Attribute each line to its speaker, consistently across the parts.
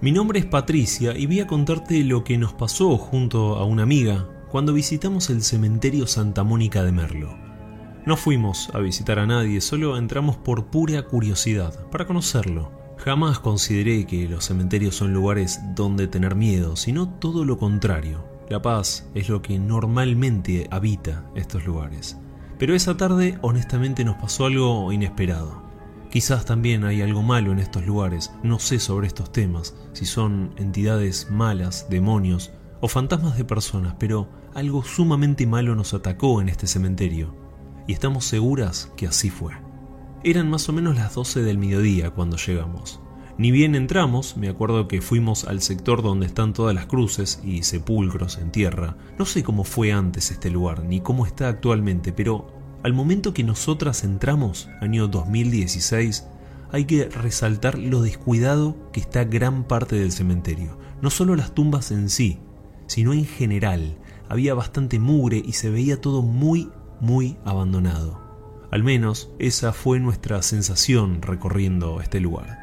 Speaker 1: Mi nombre es Patricia y voy a contarte lo que nos pasó junto a una amiga cuando visitamos el cementerio Santa Mónica de Merlo. No fuimos a visitar a nadie, solo entramos por pura curiosidad, para conocerlo. Jamás consideré que los cementerios son lugares donde tener miedo, sino todo lo contrario. La paz es lo que normalmente habita estos lugares. Pero esa tarde honestamente nos pasó algo inesperado. Quizás también hay algo malo en estos lugares, no sé sobre estos temas, si son entidades malas, demonios o fantasmas de personas, pero algo sumamente malo nos atacó en este cementerio, y estamos seguras que así fue. Eran más o menos las 12 del mediodía cuando llegamos. Ni bien entramos, me acuerdo que fuimos al sector donde están todas las cruces y sepulcros en tierra. No sé cómo fue antes este lugar, ni cómo está actualmente, pero al momento que nosotras entramos, año 2016, hay que resaltar lo descuidado que está gran parte del cementerio. No solo las tumbas en sí, sino en general. Había bastante mugre y se veía todo muy, muy abandonado. Al menos esa fue nuestra sensación recorriendo este lugar.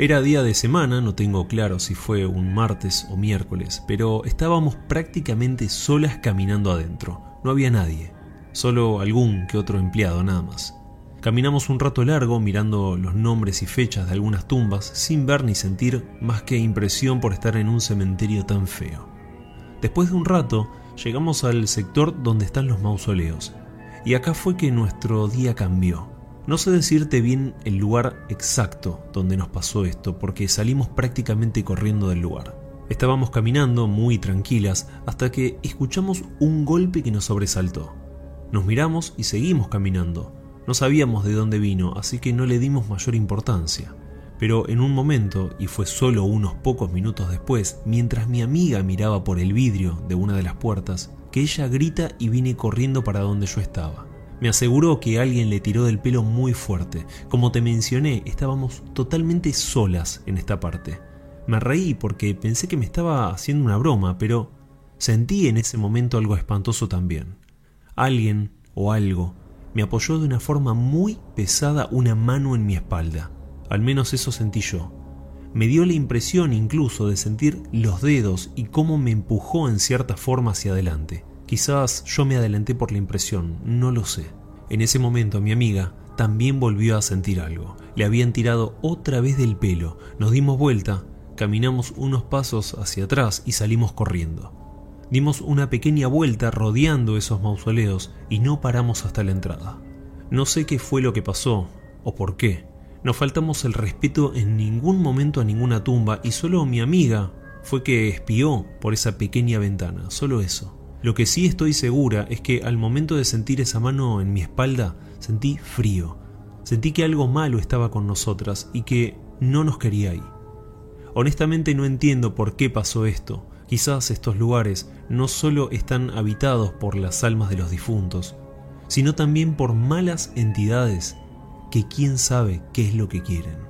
Speaker 1: Era día de semana, no tengo claro si fue un martes o miércoles, pero estábamos prácticamente solas caminando adentro. No había nadie solo algún que otro empleado nada más. Caminamos un rato largo mirando los nombres y fechas de algunas tumbas sin ver ni sentir más que impresión por estar en un cementerio tan feo. Después de un rato llegamos al sector donde están los mausoleos y acá fue que nuestro día cambió. No sé decirte bien el lugar exacto donde nos pasó esto porque salimos prácticamente corriendo del lugar. Estábamos caminando muy tranquilas hasta que escuchamos un golpe que nos sobresaltó. Nos miramos y seguimos caminando. No sabíamos de dónde vino, así que no le dimos mayor importancia. Pero en un momento, y fue solo unos pocos minutos después, mientras mi amiga miraba por el vidrio de una de las puertas, que ella grita y vine corriendo para donde yo estaba. Me aseguró que alguien le tiró del pelo muy fuerte. Como te mencioné, estábamos totalmente solas en esta parte. Me reí porque pensé que me estaba haciendo una broma, pero sentí en ese momento algo espantoso también. Alguien o algo me apoyó de una forma muy pesada una mano en mi espalda. Al menos eso sentí yo. Me dio la impresión incluso de sentir los dedos y cómo me empujó en cierta forma hacia adelante. Quizás yo me adelanté por la impresión, no lo sé. En ese momento mi amiga también volvió a sentir algo. Le habían tirado otra vez del pelo. Nos dimos vuelta, caminamos unos pasos hacia atrás y salimos corriendo. Dimos una pequeña vuelta rodeando esos mausoleos y no paramos hasta la entrada. No sé qué fue lo que pasó o por qué. No faltamos el respeto en ningún momento a ninguna tumba y solo mi amiga fue que espió por esa pequeña ventana, solo eso. Lo que sí estoy segura es que al momento de sentir esa mano en mi espalda, sentí frío. Sentí que algo malo estaba con nosotras y que no nos quería ahí. Honestamente no entiendo por qué pasó esto. Quizás estos lugares no solo están habitados por las almas de los difuntos, sino también por malas entidades que quién sabe qué es lo que quieren.